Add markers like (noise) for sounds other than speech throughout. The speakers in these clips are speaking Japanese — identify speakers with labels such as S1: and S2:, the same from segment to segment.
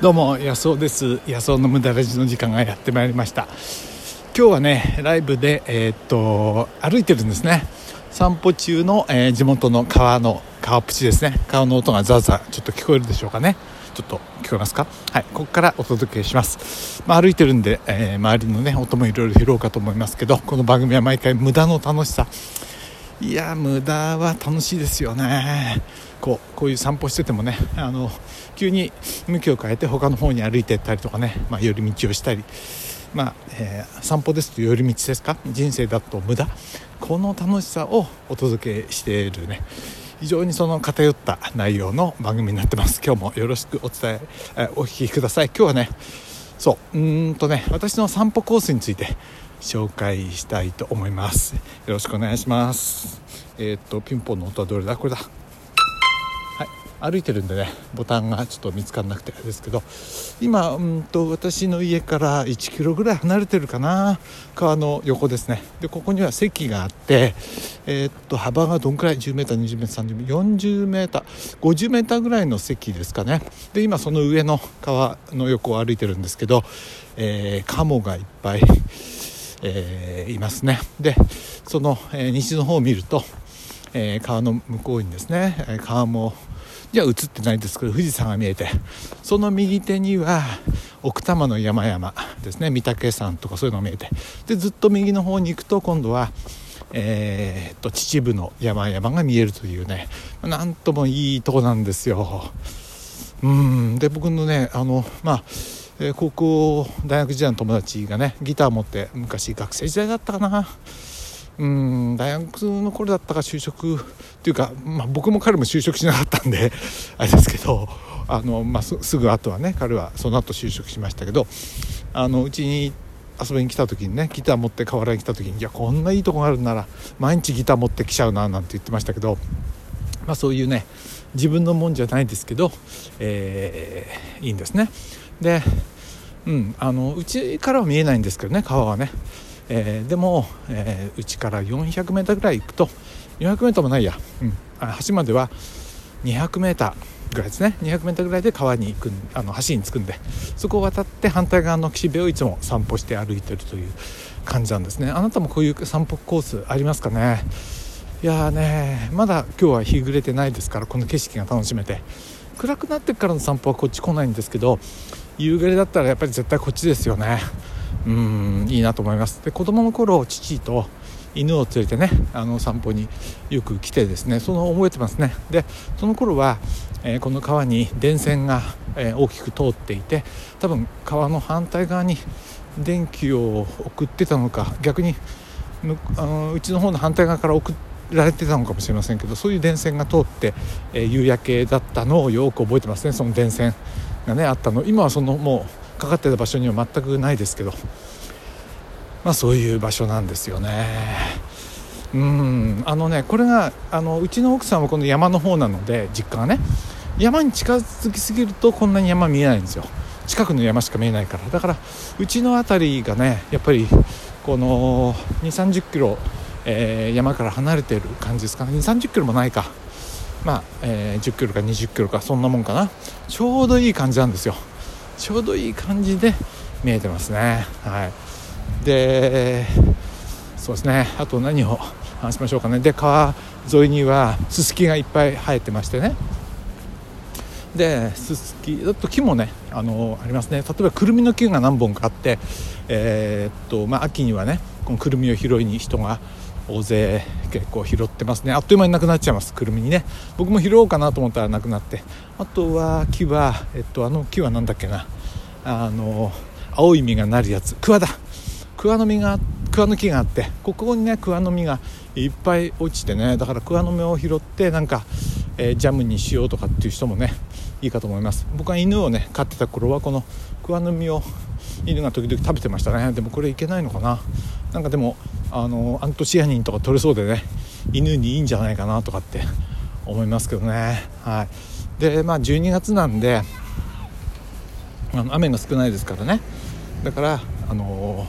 S1: どうも安尾です。安尾の無駄ラジの時間がやってまいりました。今日はねライブでえー、っと歩いてるんですね。散歩中の、えー、地元の川の川っぷちですね。川の音がザーザーちょっと聞こえるでしょうかね。ちょっと聞こえますか？はいここからお届けします、まあ、歩いてるんで、えー、周りのね音もいろいろ拾うかと思いますけどこの番組は毎回無駄の楽しさ。いや無駄は楽しいですよね。こうこういう散歩しててもねあの急に向きを変えて他の方に歩いていったりとかね、まあ、寄り道をしたり、まあえー、散歩ですと寄り道ですか？人生だと無駄。この楽しさをお届けしているね。非常にその偏った内容の番組になってます。今日もよろしくお伝えお聞きください。今日はねそううんとね私の散歩コースについて紹介したいと思います。よろしくお願いします。えー、っとピンポンの音はどれだ？これだ。はい。歩いてるんでねボタンがちょっと見つからなくてですけど。今うんと私の家から1キロぐらい離れてるかな。川の横ですね。でここには席があってえー、っと幅がどんくらい？10m20m30m 40m 50m ぐらいの席ですかね。で今その上の川の横を歩いてるんですけど、えー、カモがいっぱい、えー、いますね。でその、えー、西の方を見ると、えー、川の向こうにですね川もじゃ映ってないですけど富士山が見えてその右手には奥多摩の山々ですね御嶽山とかそういうのが見えてでずっと右の方に行くと今度はえー、っと秩父の山々が見えるというねなんともいいとこなんですよ。うん。で僕のねあのまあえ高校大学時代の友達がねギター持って昔学生時代だったかな。うん大学の頃だったか就職っていうか、まあ、僕も彼も就職しなかったんで (laughs) あれですけどあの、まあ、すぐ後はね彼はその後就職しましたけどあのうちに遊びに来た時にねギター持って河原に来た時にいやこんないいとこがあるなら毎日ギター持ってきちゃうななんて言ってましたけど、まあ、そういうね自分のもんじゃないですけど、えー、いいんですね。でうんあのうちからは見えないんですけどね川はね。えー、でも、えー、から 400m ぐらい行くと 400m もないや、うん、橋までは 200m ぐらいですね。200m ぐらいで川に行くあの橋に着くんで。そこを渡って反対側の岸辺をいつも散歩して歩いてるという感じなんですね。あなたもこういう散歩コースありますかね？いやねまだ今日は日暮れてないですからこの景色が楽しめて。暗くなってからの散歩はこっち来ないんですけど夕暮れだったらやっぱり絶対こっちですよね。うんいいなと思います。で子供の頃父と犬を連れてねあの散歩によく来てですねその覚えてますね。でその頃は、えー、この川に電線が、えー、大きく通っていて多分川の反対側に電気を送ってたのか逆にあのうちの方の反対側から送られてたのかもしれませんけどそういう電線が通って、えー、夕焼けだったのをよく覚えてますねその電線。がねあったの。今はそのもうかかってた場所には全くないですけど。まあそういう場所なんですよね。うん。あのねこれがあのうちの奥さんはこの山の方なので実家がね。山に近づきすぎるとこんなに山見えないんですよ。近くの山しか見えないから。だからうちの辺りがねやっぱりこの2 3 0キロ、えー、山から離れてる感じですかね。2 3 0キロもないか。まあ、えー、10キロか20キロかそんなもんかな。ちょうどいい感じなんですよ。ちょうどいい感じで見えてますね。はい。でそうですね。あと何を話しましょうかね。で川沿いにはススキがいっぱい生えてましてね。でススキだと木もねあのありますね。例えばくるみの木が何本かあってえー、っとまあ秋にはねこのくるみを拾いに人が大勢結構拾ってますね。あっという間になくなっちゃいます。くるみにね。僕も拾おうかなと思ったらなくなって。あとは木は、えっと、あの木は何だっけな。あの青い実がなるやつ。桑だ。桑の実が桑の木があって。ここにね桑の実がいっぱい落ちてね。だから桑の実を拾ってなんか、えー、ジャムにしようとかっていう人もねいいかと思います。僕は犬をね飼ってた頃はこの桑の実を犬が時々食べてましたね。でもこれいけないのかな。なんかでもあのアントシアニンとか取れそうでね犬にいいんじゃないかなとかって思いますけどね。はい。でまあ12月なんであの雨が少ないですからね。だからあの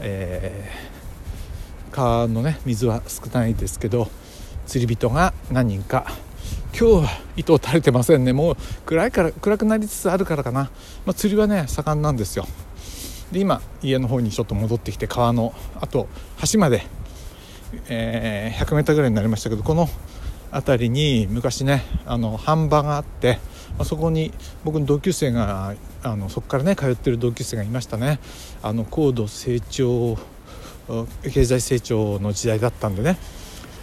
S1: えー、川のね水は少ないですけど釣り人が何人か今日は糸を垂れてませんね。もう暗いから暗くなりつつあるからかな、まあ、釣りはね盛んなんですよ。で今家の方にちょっと戻ってきて川のあと橋まで、えー、100m ぐらいになりましたけどこの辺りに昔ねあの飯場があって、まあ、そこに僕の同級生があのそこからね通ってる同級生がいましたね。あの高度成長経済成長の時代だったんでね。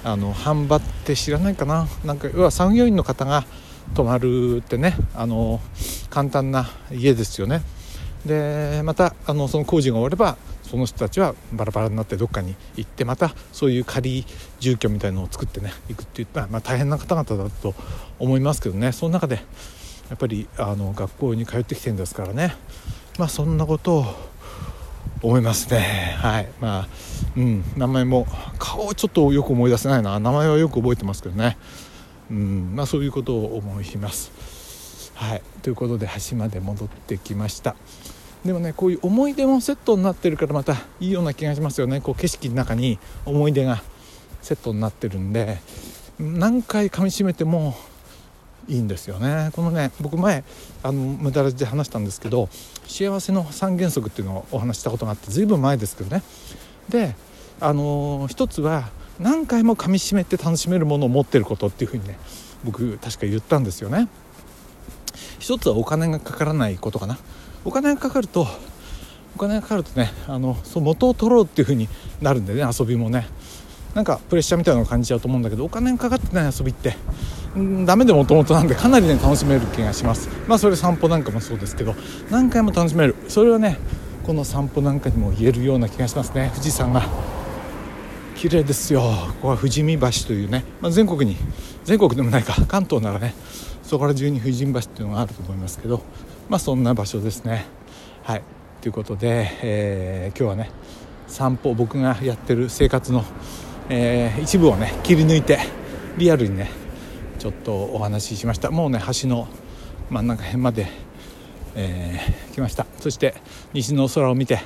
S1: あの販売って知らないかな？なんか要は産業員の方が泊まるってねあの簡単な家ですよね。でまたあのその工事が終わればその人たちはバラバラになってどっかに行ってまたそういう仮住居みたいのを作ってね行くっていったら、まあ、大変な方々だと思いますけどね。その中でやっぱりあの学校に通ってきてるんですからね。まあそんなことを思いますね。はい。まあうん。名前も顔をちょっとよく思い出せないな。名前はよく覚えてますけどね。うん。まあそういうことを思います。はい。ということで橋まで戻ってきました。でもねこういう思い出もセットになってるからまたいいような気がしますよね。こう景色の中に思い出がセットになってるんで。何回噛みしめてもいいんですよね。このね僕前あの無駄ラジで話したんですけど幸せの三原則っていうのをお話したことがあって随分前ですけどね。であの一つは何回も噛みしめて楽しめるものを持ってることっていうふうにね僕確か言ったんですよね。一つはお金がかからないことかな。お金がかかるとお金がかかるとねあのそう元を取ろうっていうふうになるんでね遊びもね。なんかプレッシャーみたいなのを感じちゃうと思うんだけどお金がかかってない遊びってんダメでもともとなんでかなりね楽しめる気がします。まあそれ散歩なんかもそうですけど何回も楽しめる。それはねこの散歩なんかにも言えるような気がしますね。富士山が。綺麗ですよ。ここは富士見橋というね、まあ、全国に全国でもないか関東ならねそこら中に富士橋っていうのがあると思いますけどまあそんな場所ですね。はい。ということで、えー、今日はね散歩僕がやってる生活の、えー、一部をね切り抜いてリアルにねちょっとお話ししました。もうね橋の真ん中辺まで、えー、来ました。そして西の空を見て、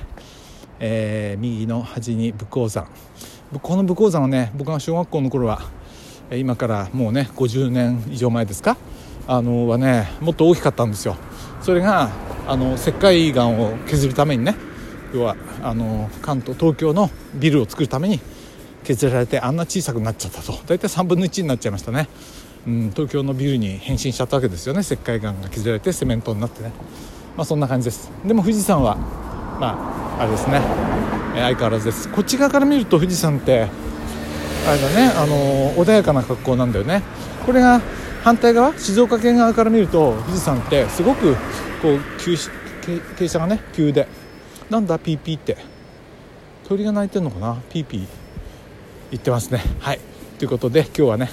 S1: えー、右の端に武甲山。この武甲山はね僕が小学校の頃は今からもうね50年以上前ですかあのはねもっと大きかったんですよ。それがあの石灰岩を削るためにね要はあの関東東京のビルを作るために削られてあんな小さくなっちゃったと。大体3分の1になっちゃいましたね。うん、東京のビルに変身しちゃったわけですよね。石灰岩が削られてセメントになってね。まあそんな感じです。でも富士山はまああれですね、え、相変わらずです。こっち側から見ると富士山ってあれだねあの、穏やかな格好なんだよね。これが反対側静岡県側から見ると富士山ってすごくこう急傾斜がね急で。なんだピーピーって。鳥が鳴いてるのかな？ピーピー。言ってますね。はい。ということで今日はね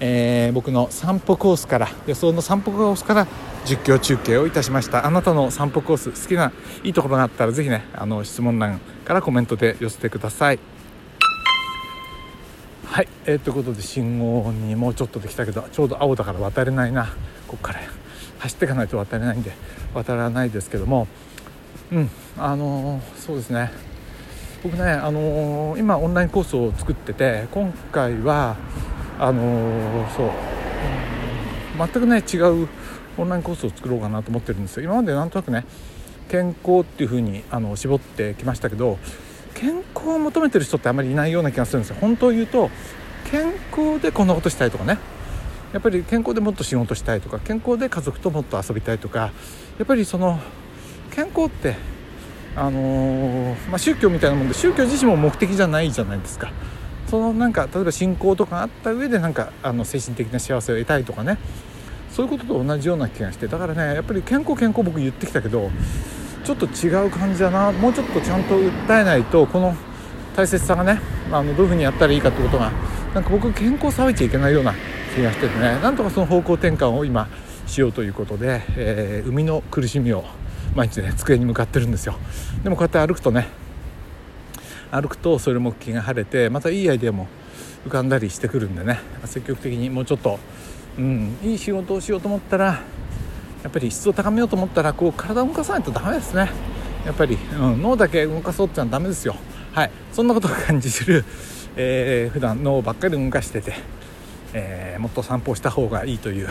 S1: えー、僕の散歩コースから予想の散歩コースから実況中継をいたしました。あなたの散歩コース好きないいところがあったらぜひねあの質問欄からコメントで寄せてください。はい、えー、ということで信号にもうちょっとできたけどちょうど青だから渡れないな。ここから走っていかないと渡れないんで渡らないですけども。うんあのー、そうですね。僕ねあのー、今オンラインコースを作ってて今回はあのー、そう、全くね違うオンラインコースを作ろうかなと思ってるんですよ。今までなんとなくね健康っていう風にあに絞ってきましたけど健康を求めてる人ってあまりいないような気がするんですよ。本当を言うと健康でこんなことしたいとかね。やっぱり健康でもっと仕事したいとか健康で家族ともっと遊びたいとかやっぱりその健康ってあのー、まあ、宗教みたいなもんで宗教自身も目的じゃないじゃないですか。そのなんか例えば信仰とかあった上でなんかあの精神的な幸せを得たいとかね。そういうことと同じような気がしてだからねやっぱり健康健康僕言ってきたけどちょっと違う感じだな。もうちょっとちゃんと訴えないとこの大切さがねあのどういうふうにやったらいいかってことがなんか僕健康騒いちゃいけないような気がしててね。なんとかその方向転換を今しようということで、えー、海の苦しみを毎日ね机に向かってるんですよ。でもこうやって歩くとね歩くとそれも気が晴れてまたいいアイデアも浮かんだりしてくるんでね。積極的にもうちょっと、うん、いい仕事をしようと思ったらやっぱり質を高めようと思ったらこう体を動かさないとダメですね。やっぱり、うん、脳だけ動かそうってのはダメですよ。はい。そんなことを感じする、えー、普段脳ばっかり動かしててえー、もっと散歩した方がいいという、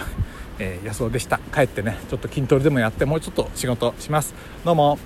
S1: えー、予想でした。帰ってねちょっと筋トレでもやってもうちょっと仕事します。どうも。